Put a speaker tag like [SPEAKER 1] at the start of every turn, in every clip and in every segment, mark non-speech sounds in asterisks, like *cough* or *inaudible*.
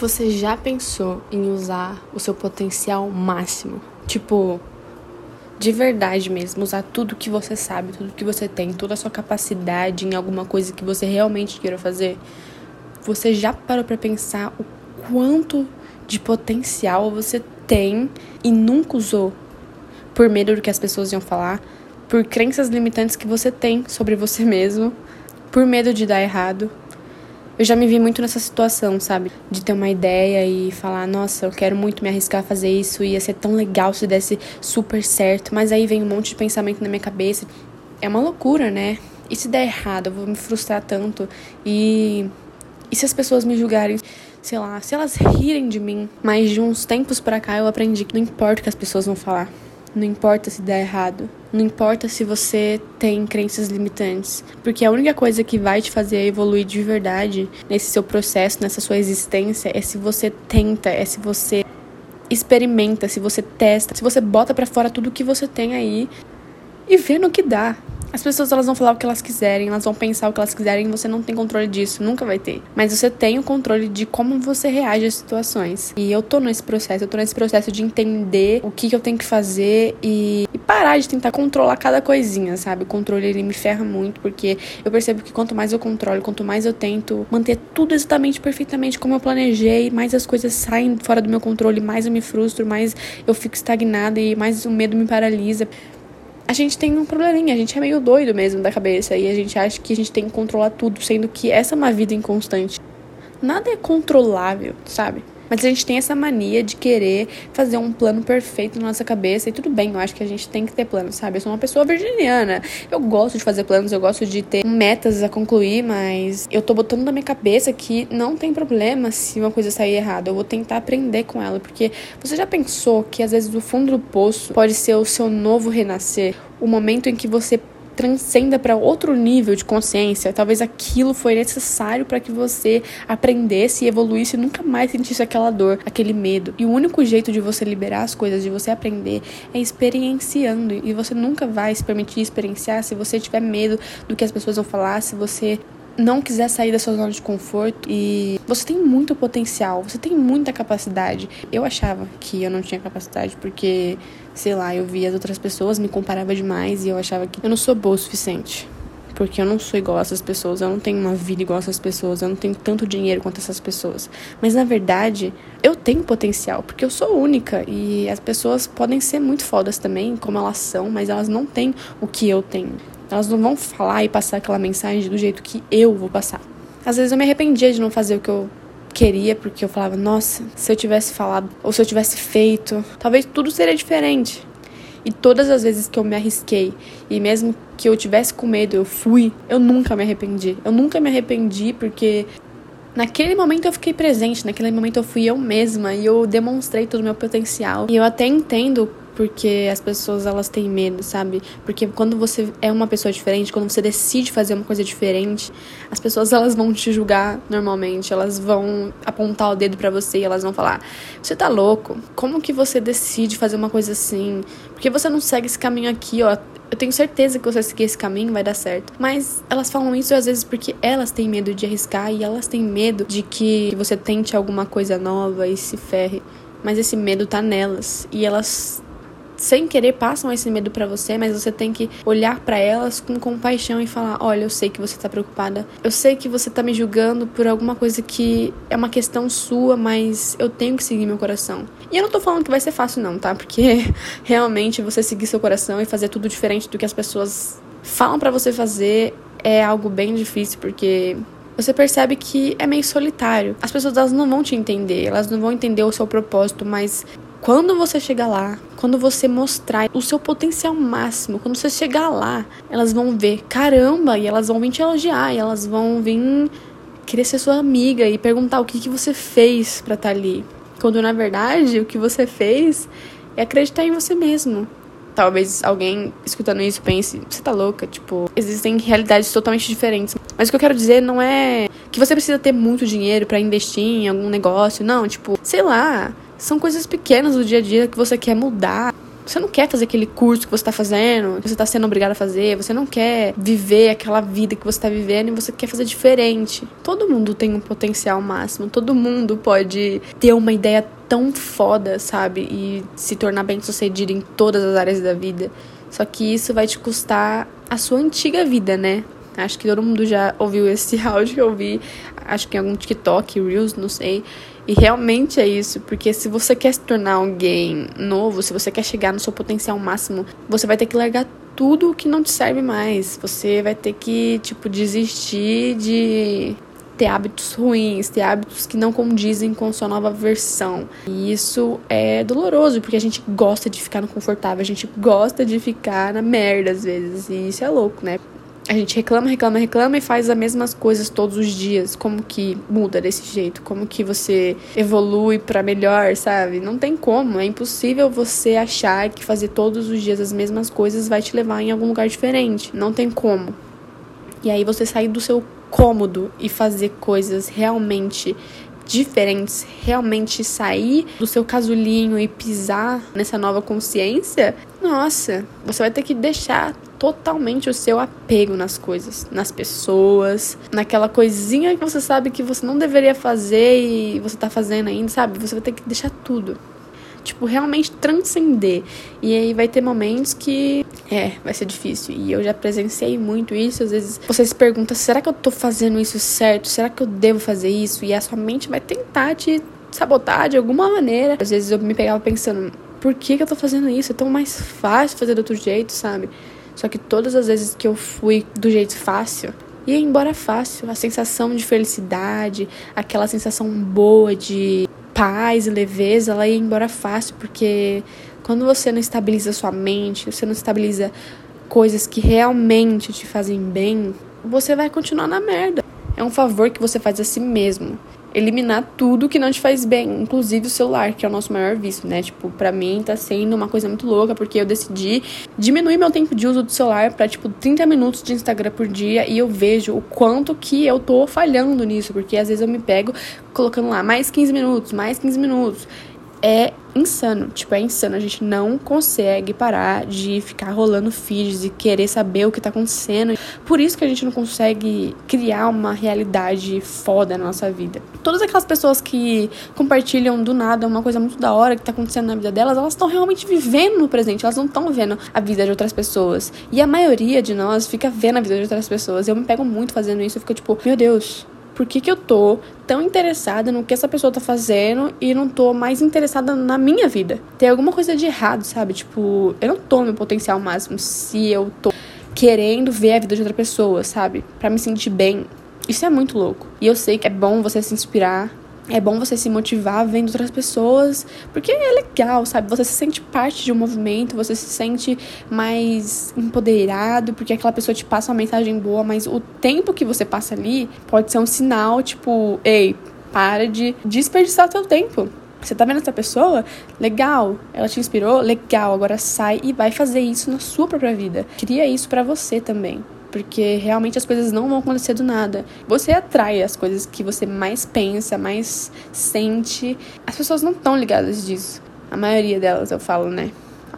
[SPEAKER 1] Você já pensou em usar o seu potencial máximo? Tipo, de verdade mesmo, usar tudo que você sabe, tudo que você tem, toda a sua capacidade em alguma coisa que você realmente queira fazer? Você já parou para pensar o quanto de potencial você tem e nunca usou por medo do que as pessoas iam falar, por crenças limitantes que você tem sobre você mesmo, por medo de dar errado, eu já me vi muito nessa situação, sabe? De ter uma ideia e falar, nossa, eu quero muito me arriscar a fazer isso, ia ser tão legal se desse super certo, mas aí vem um monte de pensamento na minha cabeça. É uma loucura, né? E se der errado, eu vou me frustrar tanto. E. E se as pessoas me julgarem? Sei lá, se elas rirem de mim. Mas de uns tempos pra cá eu aprendi que não importa o que as pessoas vão falar. Não importa se der errado. Não importa se você tem crenças limitantes. Porque a única coisa que vai te fazer evoluir de verdade nesse seu processo, nessa sua existência, é se você tenta, é se você experimenta, se você testa, se você bota para fora tudo que você tem aí e vê no que dá. As pessoas elas vão falar o que elas quiserem, elas vão pensar o que elas quiserem você não tem controle disso, nunca vai ter. Mas você tem o controle de como você reage às situações. E eu tô nesse processo, eu tô nesse processo de entender o que, que eu tenho que fazer e, e parar de tentar controlar cada coisinha, sabe? O controle ele me ferra muito porque eu percebo que quanto mais eu controlo, quanto mais eu tento manter tudo exatamente perfeitamente como eu planejei, mais as coisas saem fora do meu controle, mais eu me frustro, mais eu fico estagnada e mais o medo me paralisa a gente tem um probleminha, a gente é meio doido mesmo da cabeça e a gente acha que a gente tem que controlar tudo, sendo que essa é uma vida inconstante. Nada é controlável, sabe? Mas a gente tem essa mania de querer fazer um plano perfeito na nossa cabeça. E tudo bem, eu acho que a gente tem que ter planos, sabe? Eu sou uma pessoa virginiana. Eu gosto de fazer planos, eu gosto de ter metas a concluir, mas eu tô botando na minha cabeça que não tem problema se uma coisa sair errada. Eu vou tentar aprender com ela. Porque você já pensou que às vezes o fundo do poço pode ser o seu novo renascer? O momento em que você transcenda para outro nível de consciência. Talvez aquilo foi necessário para que você aprendesse e evoluísse e nunca mais sentisse aquela dor, aquele medo. E o único jeito de você liberar as coisas, de você aprender, é experienciando. E você nunca vai se permitir experienciar se você tiver medo do que as pessoas vão falar, se você não quiser sair da sua zona de conforto e você tem muito potencial, você tem muita capacidade. Eu achava que eu não tinha capacidade porque, sei lá, eu via as outras pessoas, me comparava demais e eu achava que eu não sou boa o suficiente. Porque eu não sou igual a essas pessoas, eu não tenho uma vida igual a essas pessoas, eu não tenho tanto dinheiro quanto essas pessoas. Mas na verdade, eu tenho potencial, porque eu sou única e as pessoas podem ser muito fodas também, como elas são, mas elas não têm o que eu tenho. Elas não vão falar e passar aquela mensagem do jeito que eu vou passar. Às vezes eu me arrependia de não fazer o que eu queria, porque eu falava, nossa, se eu tivesse falado ou se eu tivesse feito, talvez tudo seria diferente. E todas as vezes que eu me arrisquei, e mesmo que eu tivesse com medo, eu fui, eu nunca me arrependi. Eu nunca me arrependi porque naquele momento eu fiquei presente, naquele momento eu fui eu mesma e eu demonstrei todo o meu potencial. E eu até entendo porque as pessoas elas têm medo, sabe? Porque quando você é uma pessoa diferente, quando você decide fazer uma coisa diferente, as pessoas elas vão te julgar normalmente, elas vão apontar o dedo para você e elas vão falar: "Você tá louco? Como que você decide fazer uma coisa assim? Porque você não segue esse caminho aqui, ó? Eu tenho certeza que você seguir esse caminho vai dar certo. Mas elas falam isso às vezes porque elas têm medo de arriscar e elas têm medo de que você tente alguma coisa nova e se ferre. Mas esse medo tá nelas e elas sem querer passam esse medo para você, mas você tem que olhar para elas com compaixão e falar: "Olha, eu sei que você tá preocupada. Eu sei que você tá me julgando por alguma coisa que é uma questão sua, mas eu tenho que seguir meu coração". E eu não tô falando que vai ser fácil não, tá? Porque *laughs* realmente você seguir seu coração e fazer tudo diferente do que as pessoas falam para você fazer é algo bem difícil, porque você percebe que é meio solitário. As pessoas elas não vão te entender, elas não vão entender o seu propósito, mas quando você chegar lá, quando você mostrar o seu potencial máximo, quando você chegar lá, elas vão ver, caramba, e elas vão vir te elogiar, e elas vão vir querer ser sua amiga e perguntar o que, que você fez para estar tá ali. Quando na verdade o que você fez é acreditar em você mesmo. Talvez alguém escutando isso pense, você tá louca, tipo, existem realidades totalmente diferentes. Mas o que eu quero dizer não é que você precisa ter muito dinheiro para investir em algum negócio, não, tipo, sei lá, são coisas pequenas do dia a dia que você quer mudar. Você não quer fazer aquele curso que você tá fazendo, que você tá sendo obrigado a fazer, você não quer viver aquela vida que você tá vivendo e você quer fazer diferente. Todo mundo tem um potencial máximo, todo mundo pode ter uma ideia tão foda, sabe? E se tornar bem sucedido em todas as áreas da vida. Só que isso vai te custar a sua antiga vida, né? Acho que todo mundo já ouviu esse *laughs* áudio que eu vi, acho que em algum TikTok, Reels, não sei. E realmente é isso, porque se você quer se tornar alguém novo, se você quer chegar no seu potencial máximo, você vai ter que largar tudo que não te serve mais. Você vai ter que, tipo, desistir de ter hábitos ruins, ter hábitos que não condizem com sua nova versão. E isso é doloroso, porque a gente gosta de ficar no confortável, a gente gosta de ficar na merda às vezes. E isso é louco, né? A gente reclama, reclama, reclama e faz as mesmas coisas todos os dias. Como que muda desse jeito? Como que você evolui para melhor, sabe? Não tem como. É impossível você achar que fazer todos os dias as mesmas coisas vai te levar em algum lugar diferente. Não tem como. E aí você sair do seu cômodo e fazer coisas realmente diferentes, realmente sair do seu casulinho e pisar nessa nova consciência, nossa, você vai ter que deixar totalmente o seu apego nas coisas, nas pessoas, naquela coisinha que você sabe que você não deveria fazer e você tá fazendo ainda, sabe? Você vai ter que deixar tudo tipo, realmente transcender. E aí vai ter momentos que é, vai ser difícil. E eu já presenciei muito isso. Às vezes você se pergunta: será que eu tô fazendo isso certo? Será que eu devo fazer isso? E a sua mente vai tentar te sabotar de alguma maneira. Às vezes eu me pegava pensando: por que, que eu tô fazendo isso? É tão mais fácil fazer do outro jeito, sabe? Só que todas as vezes que eu fui do jeito fácil, ia embora fácil. A sensação de felicidade, aquela sensação boa de paz e leveza, ela ia embora fácil, porque quando você não estabiliza sua mente, você não estabiliza coisas que realmente te fazem bem, você vai continuar na merda. É um favor que você faz a si mesmo eliminar tudo que não te faz bem, inclusive o celular, que é o nosso maior vício, né? Tipo, para mim tá sendo uma coisa muito louca, porque eu decidi diminuir meu tempo de uso do celular para tipo 30 minutos de Instagram por dia e eu vejo o quanto que eu tô falhando nisso, porque às vezes eu me pego colocando lá mais 15 minutos, mais 15 minutos é insano. Tipo, é insano. A gente não consegue parar de ficar rolando feeds e querer saber o que tá acontecendo. Por isso que a gente não consegue criar uma realidade foda na nossa vida. Todas aquelas pessoas que compartilham do nada uma coisa muito da hora que tá acontecendo na vida delas, elas estão realmente vivendo no presente. Elas não estão vendo a vida de outras pessoas. E a maioria de nós fica vendo a vida de outras pessoas. Eu me pego muito fazendo isso. Eu fico tipo, meu Deus, por que, que eu tô tão interessada no que essa pessoa tá fazendo e não tô mais interessada na minha vida? Tem alguma coisa de errado, sabe? Tipo, eu não tô no meu potencial máximo se eu tô querendo ver a vida de outra pessoa, sabe? Para me sentir bem. Isso é muito louco. E eu sei que é bom você se inspirar é bom você se motivar vendo outras pessoas, porque é legal, sabe? Você se sente parte de um movimento, você se sente mais empoderado, porque aquela pessoa te passa uma mensagem boa, mas o tempo que você passa ali pode ser um sinal, tipo, ei, para de desperdiçar seu tempo. Você tá vendo essa pessoa? Legal. Ela te inspirou? Legal. Agora sai e vai fazer isso na sua própria vida. Cria isso para você também porque realmente as coisas não vão acontecer do nada. Você atrai as coisas que você mais pensa, mais sente. As pessoas não estão ligadas disso. A maioria delas, eu falo, né?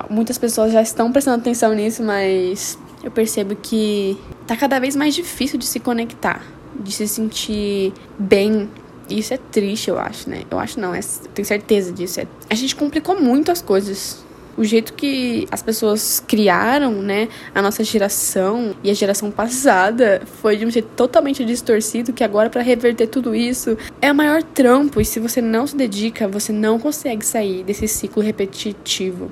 [SPEAKER 1] Muitas pessoas já estão prestando atenção nisso, mas eu percebo que tá cada vez mais difícil de se conectar, de se sentir bem. Isso é triste, eu acho, né? Eu acho não, é, tenho certeza disso. É, a gente complicou muito as coisas o jeito que as pessoas criaram, né, a nossa geração e a geração passada foi de um jeito totalmente distorcido que agora para reverter tudo isso é o maior trampo e se você não se dedica, você não consegue sair desse ciclo repetitivo.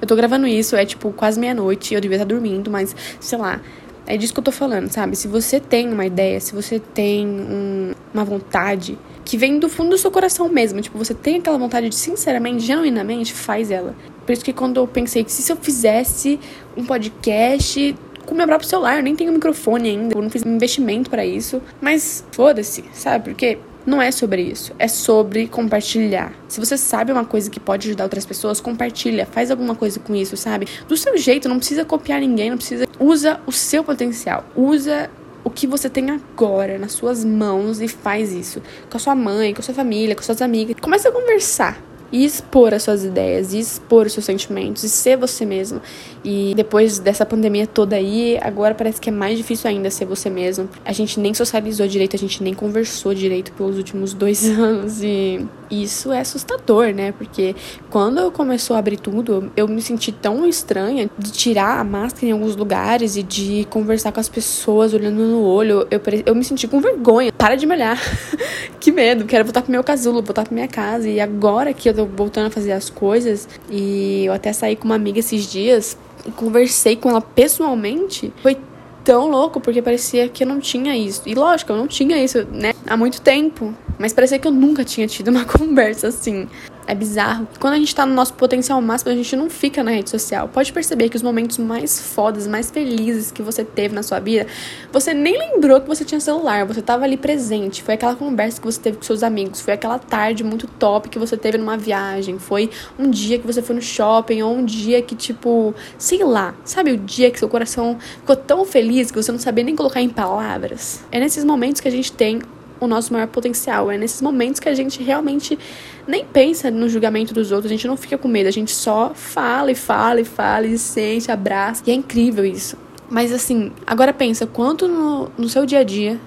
[SPEAKER 1] Eu tô gravando isso, é tipo quase meia-noite, eu devia estar dormindo, mas sei lá, é disso que eu tô falando, sabe? Se você tem uma ideia, se você tem um, uma vontade que vem do fundo do seu coração mesmo, tipo, você tem aquela vontade de sinceramente, genuinamente, faz ela. Por isso que quando eu pensei que se eu fizesse um podcast com meu próprio celular, eu nem tenho microfone ainda, eu não fiz investimento para isso, mas foda-se, sabe? Porque não é sobre isso, é sobre compartilhar. Se você sabe uma coisa que pode ajudar outras pessoas, compartilha, faz alguma coisa com isso, sabe? Do seu jeito, não precisa copiar ninguém, não precisa. Usa o seu potencial, usa o que você tem agora nas suas mãos e faz isso com a sua mãe, com a sua família, com suas amigas. Comece a conversar e expor as suas ideias, e expor os seus sentimentos, e ser você mesmo. E depois dessa pandemia toda aí, agora parece que é mais difícil ainda ser você mesmo. A gente nem socializou direito, a gente nem conversou direito pelos últimos dois *laughs* anos, e isso é assustador, né? Porque quando começou a abrir tudo, eu me senti tão estranha de tirar a máscara em alguns lugares e de conversar com as pessoas olhando no olho. Eu, eu me senti com vergonha. Para de me olhar. *laughs* que medo. Quero voltar pro meu casulo, voltar pra minha casa. E agora que eu voltando a fazer as coisas, e eu até saí com uma amiga esses dias e conversei com ela pessoalmente, foi tão louco, porque parecia que eu não tinha isso. E lógico, eu não tinha isso, né, há muito tempo. Mas parecia que eu nunca tinha tido uma *laughs* conversa assim. É bizarro. Quando a gente tá no nosso potencial máximo, a gente não fica na rede social. Pode perceber que os momentos mais fodas, mais felizes que você teve na sua vida, você nem lembrou que você tinha celular, você tava ali presente. Foi aquela conversa que você teve com seus amigos, foi aquela tarde muito top que você teve numa viagem, foi um dia que você foi no shopping, ou um dia que, tipo, sei lá, sabe o dia que seu coração ficou tão feliz que você não sabia nem colocar em palavras? É nesses momentos que a gente tem o nosso maior potencial. É nesses momentos que a gente realmente nem pensa no julgamento dos outros, a gente não fica com medo, a gente só fala e fala e fala e sente, abraça. E é incrível isso. Mas assim, agora pensa, quanto no, no seu dia a dia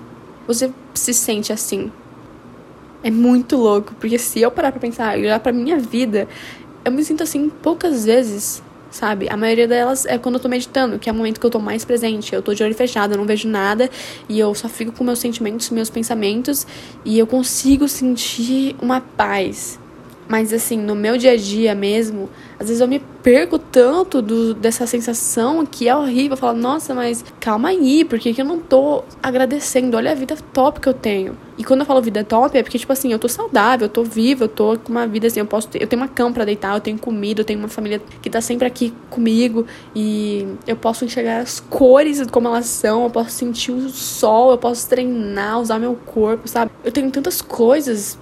[SPEAKER 1] você se sente assim? É muito louco, porque se eu parar pra pensar, olhar pra minha vida, eu me sinto assim poucas vezes sabe? A maioria delas é quando eu tô meditando, que é o momento que eu tô mais presente. Eu tô de olho fechado, eu não vejo nada e eu só fico com meus sentimentos, meus pensamentos e eu consigo sentir uma paz. Mas assim, no meu dia a dia mesmo, às vezes eu me perco tanto do, dessa sensação que é horrível. Eu falo, nossa, mas calma aí, por que, que eu não tô agradecendo? Olha a vida top que eu tenho. E quando eu falo vida top, é porque, tipo assim, eu tô saudável, eu tô viva, eu tô com uma vida assim, eu posso ter, eu tenho uma cama pra deitar, eu tenho comida, eu tenho uma família que tá sempre aqui comigo e eu posso enxergar as cores como elas são, eu posso sentir o sol, eu posso treinar, usar meu corpo, sabe? Eu tenho tantas coisas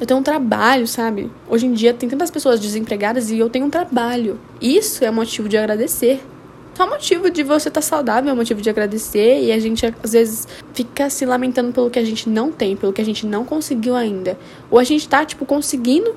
[SPEAKER 1] eu tenho um trabalho, sabe? Hoje em dia tem tantas pessoas desempregadas e eu tenho um trabalho. Isso é motivo de agradecer. Só motivo de você estar tá saudável, é motivo de agradecer e a gente às vezes fica se lamentando pelo que a gente não tem, pelo que a gente não conseguiu ainda. Ou a gente tá, tipo, conseguindo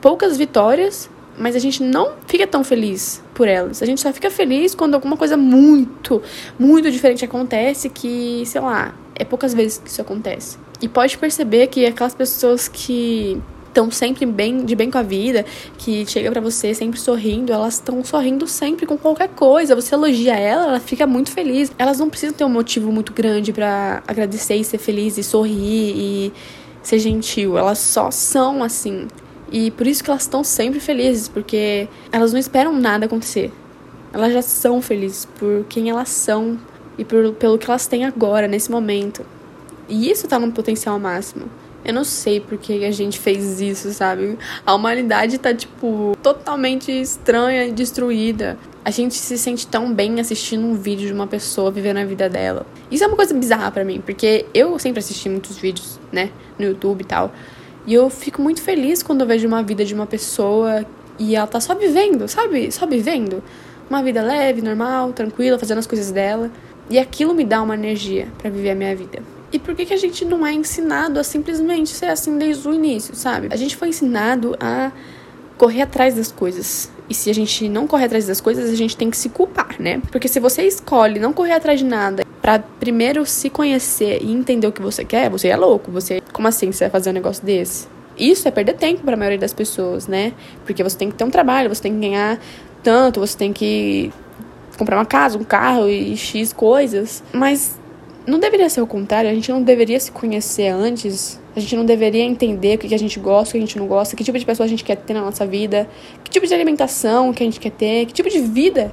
[SPEAKER 1] poucas vitórias, mas a gente não fica tão feliz por elas. A gente só fica feliz quando alguma coisa muito, muito diferente acontece que, sei lá, é poucas vezes que isso acontece. E pode perceber que aquelas pessoas que estão sempre bem de bem com a vida, que chega para você sempre sorrindo, elas estão sorrindo sempre com qualquer coisa. Você elogia ela, ela fica muito feliz. Elas não precisam ter um motivo muito grande para agradecer e ser feliz e sorrir e ser gentil. Elas só são assim. E por isso que elas estão sempre felizes, porque elas não esperam nada acontecer. Elas já são felizes por quem elas são e por, pelo que elas têm agora, nesse momento. E isso tá no potencial máximo. Eu não sei por que a gente fez isso, sabe? A humanidade tá, tipo, totalmente estranha e destruída. A gente se sente tão bem assistindo um vídeo de uma pessoa vivendo a vida dela. Isso é uma coisa bizarra para mim, porque eu sempre assisti muitos vídeos, né, no YouTube e tal. E eu fico muito feliz quando eu vejo uma vida de uma pessoa e ela tá só vivendo, sabe? Só vivendo. Uma vida leve, normal, tranquila, fazendo as coisas dela. E aquilo me dá uma energia para viver a minha vida. E por que, que a gente não é ensinado a simplesmente ser assim desde o início, sabe? A gente foi ensinado a correr atrás das coisas. E se a gente não correr atrás das coisas, a gente tem que se culpar, né? Porque se você escolhe não correr atrás de nada para primeiro se conhecer e entender o que você quer, você é louco. Você, como assim você vai fazer um negócio desse? Isso é perder tempo para a maioria das pessoas, né? Porque você tem que ter um trabalho, você tem que ganhar tanto, você tem que comprar uma casa, um carro e X coisas. Mas não deveria ser o contrário, a gente não deveria se conhecer antes, a gente não deveria entender o que a gente gosta, o que a gente não gosta, que tipo de pessoa a gente quer ter na nossa vida, que tipo de alimentação que a gente quer ter, que tipo de vida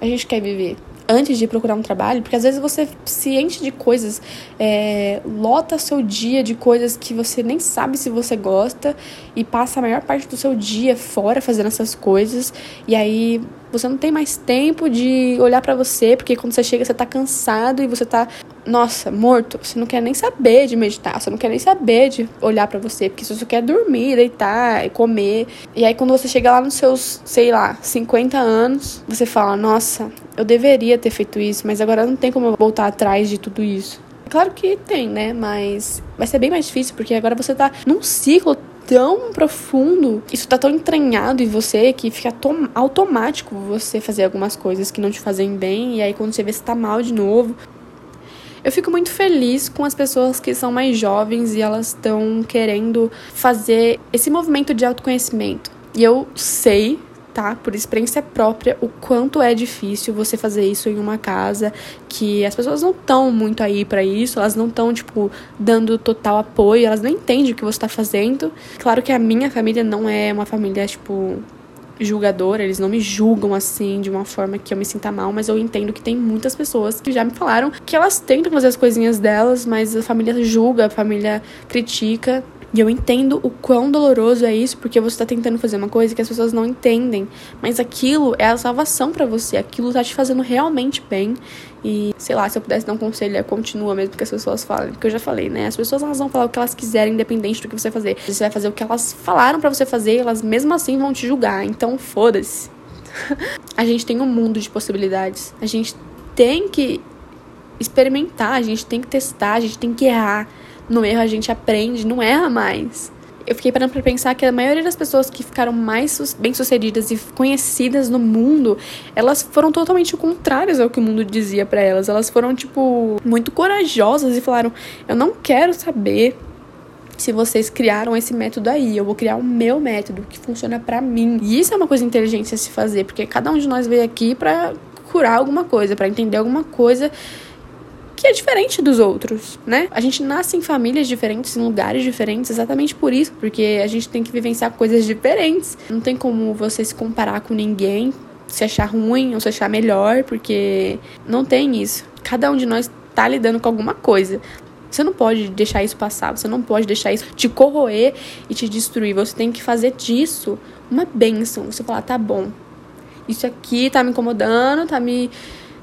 [SPEAKER 1] a gente quer viver antes de procurar um trabalho, porque às vezes você se enche de coisas, é, lota seu dia de coisas que você nem sabe se você gosta e passa a maior parte do seu dia fora fazendo essas coisas, e aí você não tem mais tempo de olhar para você, porque quando você chega você tá cansado e você tá, nossa, morto, você não quer nem saber de meditar, você não quer nem saber de olhar para você, porque você só quer dormir, deitar e comer. E aí quando você chega lá nos seus, sei lá, 50 anos, você fala, nossa, eu deveria ter feito isso, mas agora não tem como eu voltar atrás de tudo isso. Claro que tem, né? Mas vai ser bem mais difícil, porque agora você tá num ciclo tão profundo, isso tá tão entranhado em você que fica automático você fazer algumas coisas que não te fazem bem e aí quando você vê você tá mal de novo. Eu fico muito feliz com as pessoas que são mais jovens e elas estão querendo fazer esse movimento de autoconhecimento. E eu sei tá? Por experiência própria, o quanto é difícil você fazer isso em uma casa que as pessoas não estão muito aí para isso, elas não estão, tipo, dando total apoio, elas não entendem o que você tá fazendo. Claro que a minha família não é uma família, tipo, julgadora, eles não me julgam assim de uma forma que eu me sinta mal, mas eu entendo que tem muitas pessoas que já me falaram que elas tentam fazer as coisinhas delas, mas a família julga, a família critica. E eu entendo o quão doloroso é isso, porque você tá tentando fazer uma coisa que as pessoas não entendem. Mas aquilo é a salvação para você, aquilo tá te fazendo realmente bem. E, sei lá, se eu pudesse dar um conselho, é continua mesmo que as pessoas falam. Porque eu já falei, né? As pessoas elas vão falar o que elas quiserem, independente do que você fazer. Você vai fazer o que elas falaram para você fazer, elas mesmo assim vão te julgar. Então, foda-se. *laughs* a gente tem um mundo de possibilidades. A gente tem que experimentar, a gente tem que testar, a gente tem que errar. No erro a gente aprende, não erra mais. Eu fiquei parando pra pensar que a maioria das pessoas que ficaram mais bem-sucedidas e conhecidas no mundo, elas foram totalmente contrárias ao que o mundo dizia para elas. Elas foram, tipo, muito corajosas e falaram: Eu não quero saber se vocês criaram esse método aí, eu vou criar o meu método que funciona para mim. E isso é uma coisa inteligente a se fazer, porque cada um de nós veio aqui para curar alguma coisa, para entender alguma coisa que é diferente dos outros, né? A gente nasce em famílias diferentes, em lugares diferentes, exatamente por isso, porque a gente tem que vivenciar coisas diferentes. Não tem como você se comparar com ninguém, se achar ruim ou se achar melhor, porque não tem isso. Cada um de nós tá lidando com alguma coisa. Você não pode deixar isso passar, você não pode deixar isso te corroer e te destruir. Você tem que fazer disso uma bênção. Você falar, tá bom, isso aqui tá me incomodando, tá me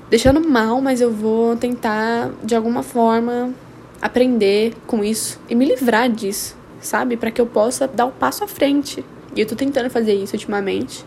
[SPEAKER 1] deixando mal, mas eu vou tentar de alguma forma aprender com isso e me livrar disso, sabe? Para que eu possa dar o um passo à frente. E eu tô tentando fazer isso ultimamente.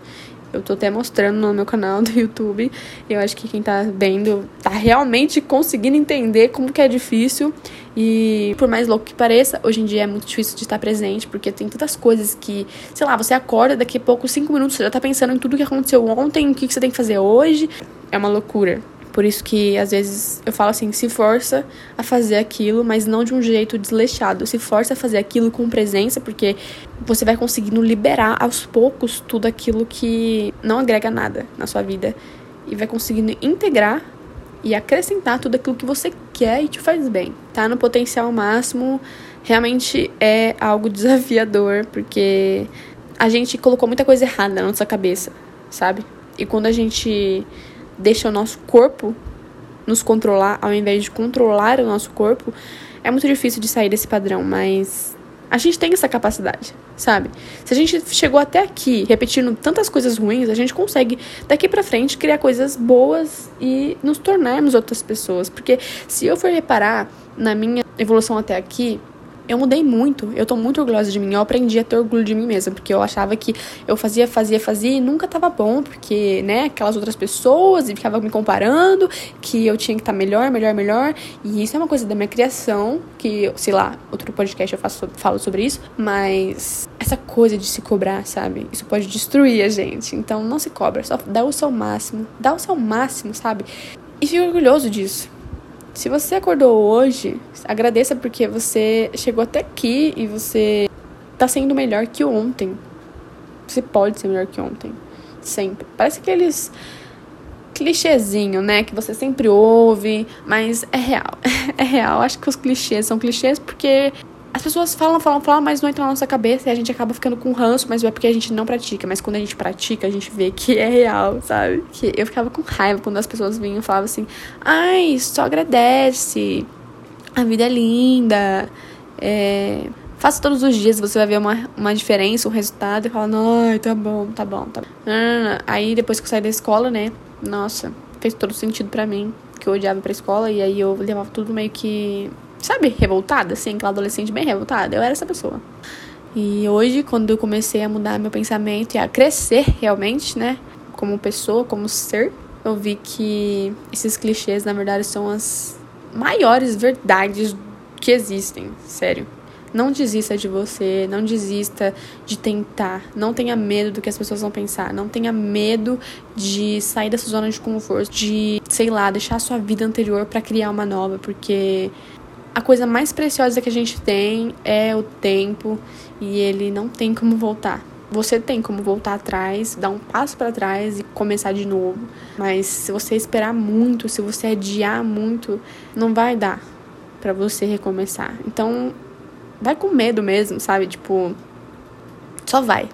[SPEAKER 1] Eu tô até mostrando no meu canal do YouTube. Eu acho que quem tá vendo tá realmente conseguindo entender como que é difícil. E por mais louco que pareça, hoje em dia é muito difícil de estar presente, porque tem tantas coisas que, sei lá, você acorda, daqui a pouco, cinco minutos, você já tá pensando em tudo que aconteceu ontem, o que, que você tem que fazer hoje. É uma loucura. Por isso que às vezes eu falo assim, se força a fazer aquilo, mas não de um jeito desleixado. Se força a fazer aquilo com presença, porque você vai conseguindo liberar aos poucos tudo aquilo que não agrega nada na sua vida e vai conseguindo integrar e acrescentar tudo aquilo que você quer e te faz bem. Tá no potencial máximo realmente é algo *laughs* desafiador, porque a gente colocou muita coisa errada na nossa cabeça, sabe? E quando a gente deixa o nosso corpo nos controlar ao invés de controlar o nosso corpo, é muito difícil de sair desse padrão, mas a gente tem essa capacidade, sabe? Se a gente chegou até aqui repetindo tantas coisas ruins, a gente consegue daqui para frente criar coisas boas e nos tornarmos outras pessoas, porque se eu for reparar na minha evolução até aqui, eu mudei muito. Eu tô muito orgulhosa de mim. Eu aprendi a ter orgulho de mim mesma, porque eu achava que eu fazia, fazia, fazia e nunca tava bom, porque, né, aquelas outras pessoas e ficava me comparando, que eu tinha que estar tá melhor, melhor, melhor. E isso é uma coisa da minha criação, que, sei lá, outro podcast eu faço, falo sobre isso, mas essa coisa de se cobrar, sabe? Isso pode destruir a gente. Então não se cobra, só dá o seu máximo, dá o seu máximo, sabe? E fico orgulhoso disso. Se você acordou hoje, agradeça porque você chegou até aqui e você tá sendo melhor que ontem. Você pode ser melhor que ontem. Sempre. Parece aqueles clichêzinho, né? Que você sempre ouve, mas é real. *laughs* É real. Acho que os clichês são clichês porque as pessoas falam, falam, falam, mas não entra na nossa cabeça e a gente acaba ficando com ranço, mas é porque a gente não pratica. Mas quando a gente pratica, a gente vê que é real, sabe? Que eu ficava com raiva quando as pessoas vinham e falavam assim: ai, só agradece, a vida é linda, é. Faça todos os dias, você vai ver uma, uma diferença, um resultado, e fala, ai, tá bom, tá bom, tá bom. Aí depois que eu saí da escola, né? Nossa, fez todo sentido para mim, que eu odiava pra escola, e aí eu levava tudo meio que sabe, revoltada, assim, aquela adolescente bem revoltada. Eu era essa pessoa. E hoje, quando eu comecei a mudar meu pensamento e a crescer realmente, né, como pessoa, como ser, eu vi que esses clichês, na verdade, são as maiores verdades que existem, sério. Não desista de você, não desista de tentar. Não tenha medo do que as pessoas vão pensar. Não tenha medo de sair dessa zona de conforto, de, sei lá, deixar a sua vida anterior para criar uma nova, porque a coisa mais preciosa que a gente tem é o tempo e ele não tem como voltar. Você tem como voltar atrás, dar um passo para trás e começar de novo. Mas se você esperar muito, se você adiar muito, não vai dar para você recomeçar. Então, vai com medo mesmo, sabe? Tipo, só vai.